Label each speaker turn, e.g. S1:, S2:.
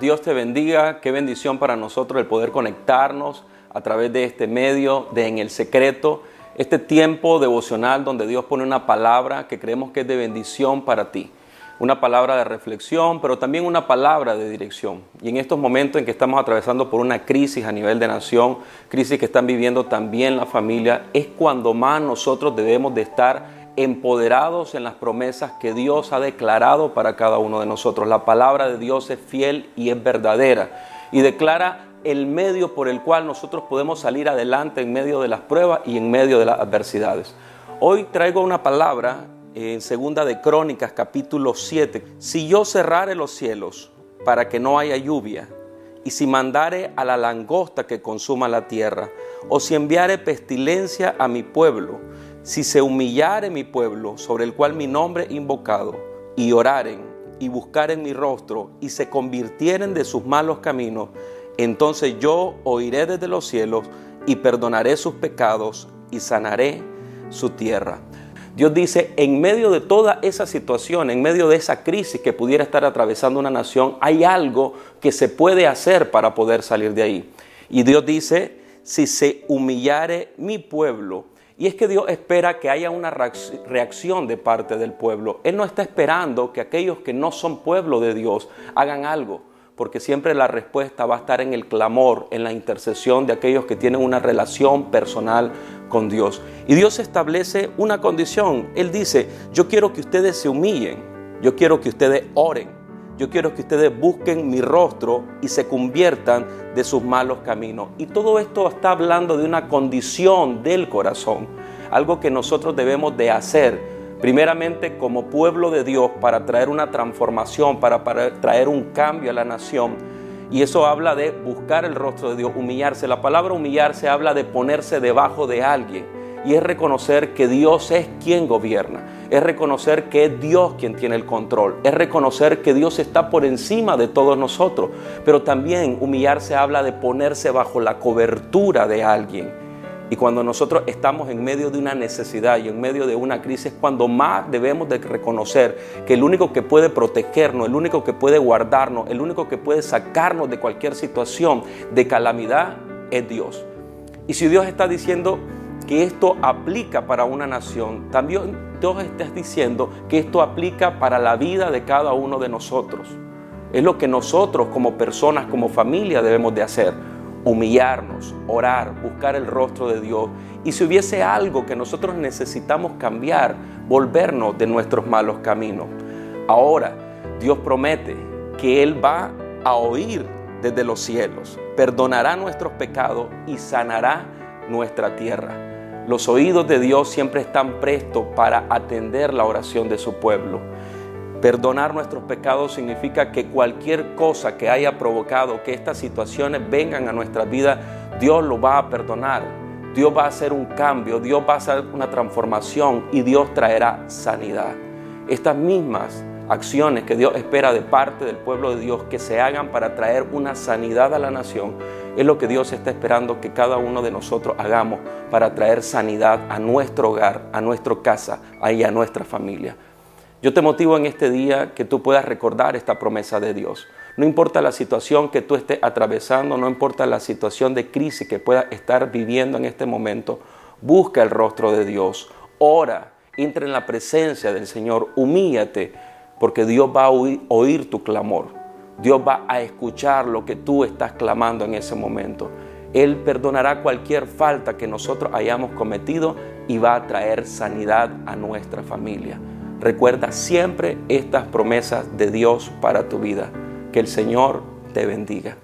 S1: Dios te bendiga. Qué bendición para nosotros el poder conectarnos a través de este medio de En el Secreto, este tiempo devocional donde Dios pone una palabra que creemos que es de bendición para ti. Una palabra de reflexión, pero también una palabra de dirección. Y en estos momentos en que estamos atravesando por una crisis a nivel de nación, crisis que están viviendo también la familia, es cuando más nosotros debemos de estar empoderados en las promesas que Dios ha declarado para cada uno de nosotros. La palabra de Dios es fiel y es verdadera y declara el medio por el cual nosotros podemos salir adelante en medio de las pruebas y en medio de las adversidades. Hoy traigo una palabra en segunda de Crónicas capítulo 7. Si yo cerrare los cielos para que no haya lluvia, y si mandare a la langosta que consuma la tierra, o si enviare pestilencia a mi pueblo, si se humillare mi pueblo, sobre el cual mi nombre invocado, y oraren y buscaren mi rostro, y se convirtieren de sus malos caminos, entonces yo oiré desde los cielos y perdonaré sus pecados y sanaré su tierra. Dios dice, en medio de toda esa situación, en medio de esa crisis que pudiera estar atravesando una nación, hay algo que se puede hacer para poder salir de ahí. Y Dios dice, si se humillare mi pueblo, y es que Dios espera que haya una reacción de parte del pueblo. Él no está esperando que aquellos que no son pueblo de Dios hagan algo, porque siempre la respuesta va a estar en el clamor, en la intercesión de aquellos que tienen una relación personal con Dios. Y Dios establece una condición. Él dice, yo quiero que ustedes se humillen, yo quiero que ustedes oren, yo quiero que ustedes busquen mi rostro y se conviertan de sus malos caminos. Y todo esto está hablando de una condición del corazón, algo que nosotros debemos de hacer, primeramente como pueblo de Dios, para traer una transformación, para, traer un cambio a la nación. Y eso habla de buscar el rostro de Dios, humillarse. La palabra humillarse habla de ponerse debajo de alguien y es reconocer que Dios es quien gobierna, es reconocer que es Dios quien tiene el control, es reconocer que Dios está por encima de todos nosotros, pero también humillarse habla de ponerse bajo la cobertura de alguien. Y cuando nosotros estamos en medio de una necesidad y en medio de una crisis, cuando más debemos de reconocer que el único que puede protegernos, el único que puede guardarnos, el único que puede sacarnos de cualquier situación de calamidad es Dios. Y si Dios está diciendo, que esto aplica para una nación, también Dios está diciendo que esto aplica para la vida de cada uno de nosotros. Es lo que nosotros como personas, como familia debemos de hacer. Humillarnos, orar, buscar el rostro de Dios. Y si hubiese algo que nosotros necesitamos cambiar, volvernos de nuestros malos caminos. Ahora, Dios promete que Él va a oír desde los cielos, perdonará nuestros pecados y sanará nuestra tierra. Los oídos de Dios siempre están prestos para atender la oración de su pueblo. Perdonar nuestros pecados significa que cualquier cosa que haya provocado que estas situaciones vengan a nuestra vida, Dios lo va a perdonar. Dios va a hacer un cambio, Dios va a hacer una transformación y Dios traerá sanidad. Estas mismas acciones que Dios espera de parte del pueblo de Dios que se hagan para traer una sanidad a la nación, es lo que Dios está esperando que cada uno de nosotros hagamos para traer sanidad a nuestro hogar, a nuestra casa y a nuestra familia. Yo te motivo en este día que tú puedas recordar esta promesa de Dios. No importa la situación que tú estés atravesando, no importa la situación de crisis que puedas estar viviendo en este momento, busca el rostro de Dios, ora, entra en la presencia del Señor, humíllate, porque Dios va a oír, tu clamor. Dios va a escuchar lo que tú estás clamando en ese momento. Él perdonará cualquier falta que nosotros hayamos cometido y va a traer sanidad a nuestra familia. Recuerda siempre estas promesas de Dios para tu vida. Que el Señor te bendiga.